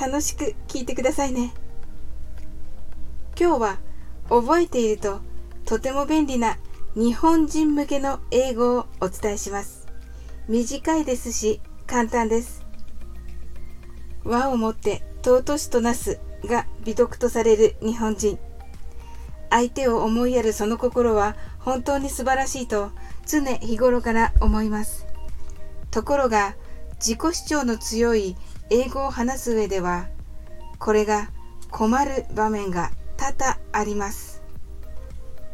楽しく聞いてくださいね。今日は覚えているととても便利な日本人向けの英語をお伝えします。短いですし簡単です。和をもって尊しとなすが美徳とされる日本人。相手を思いやるその心は本当に素晴らしいと常日頃から思います。ところが自己主張の強い英語を話す上ではこれが困る場面が多々あります。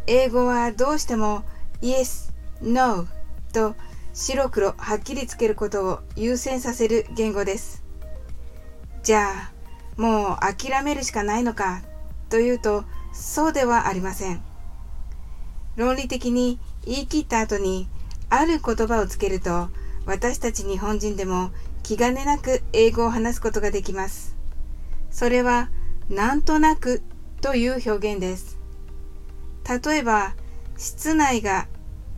英語はどうしても Yes, No と白黒はっきりつけることを優先させる言語です。じゃあもう諦めるしかないのかというとそうではありません。論理的に言い切った後にある言葉をつけると私たち日本人でも気兼ねなく英語を話すことができます。それは、なんとなくという表現です。例えば、室内が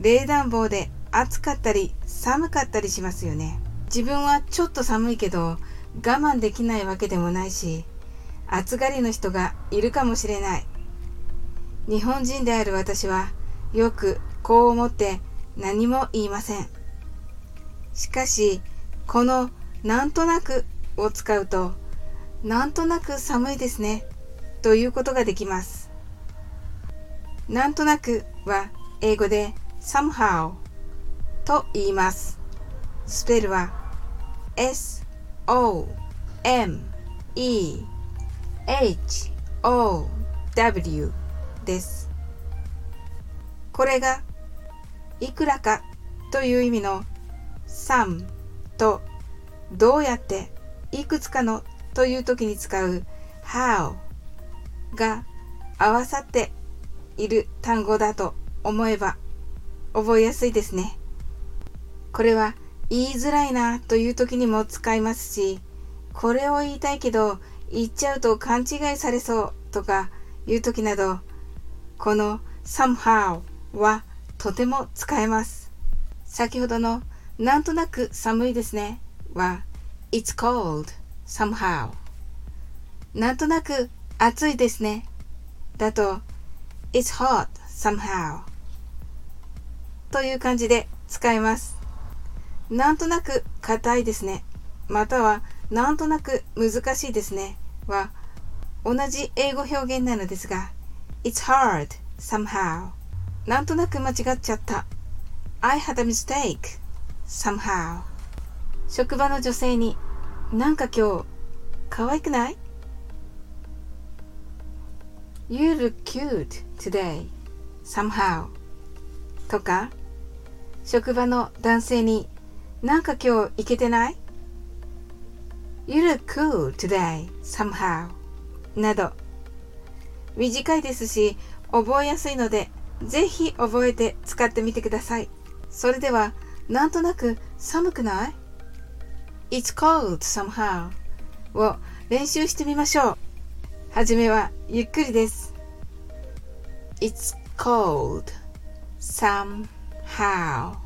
冷暖房で暑かったり寒かったりしますよね。自分はちょっと寒いけど我慢できないわけでもないし、暑がりの人がいるかもしれない。日本人である私はよくこう思って何も言いません。しかし、このなんとなくを使うと、なんとなく寒いですねということができます。なんとなくは英語で somehow と言います。スペルは s, o, m, e, h, o, w です。これがいくらかという意味の some とどうやっていくつかのという時に使う how が合わさっている単語だと思えば覚えやすいですね。これは言いづらいなという時にも使いますし、これを言いたいけど言っちゃうと勘違いされそうとかいう時など、この somehow はとても使えます。先ほどのなんとなく寒いですね。は It's cold somehow. なんとなく暑いですね。だと It's hot somehow. という感じで使います。なんとなく硬いですね。またはなんとなく難しいですね。は同じ英語表現なのですが It's hard somehow. なんとなく間違っちゃった。I had a mistake. Somehow 職場の女性になんか今日可愛くない ?You look cute today somehow とか職場の男性になんか今日いけてない ?You look cool today somehow など短いですし覚えやすいのでぜひ覚えて使ってみてください。それではなんとなく寒くない ?It's cold somehow を練習してみましょう。はじめはゆっくりです。It's cold somehow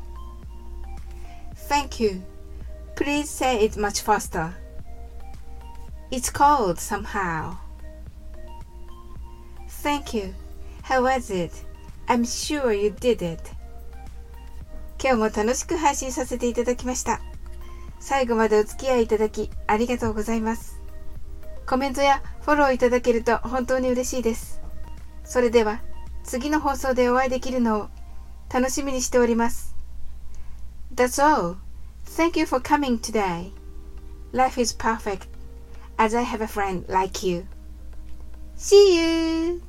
Thank you. Please say it much faster. It's cold somehow. Thank you. How was it? I'm sure you did it. 今日も楽しく配信させていただきました。最後までお付き合いいただきありがとうございます。コメントやフォローいただけると本当に嬉しいです。それでは次の放送でお会いできるのを楽しみにしております。That's all. Thank you for coming today. Life is perfect as I have a friend like you. See you!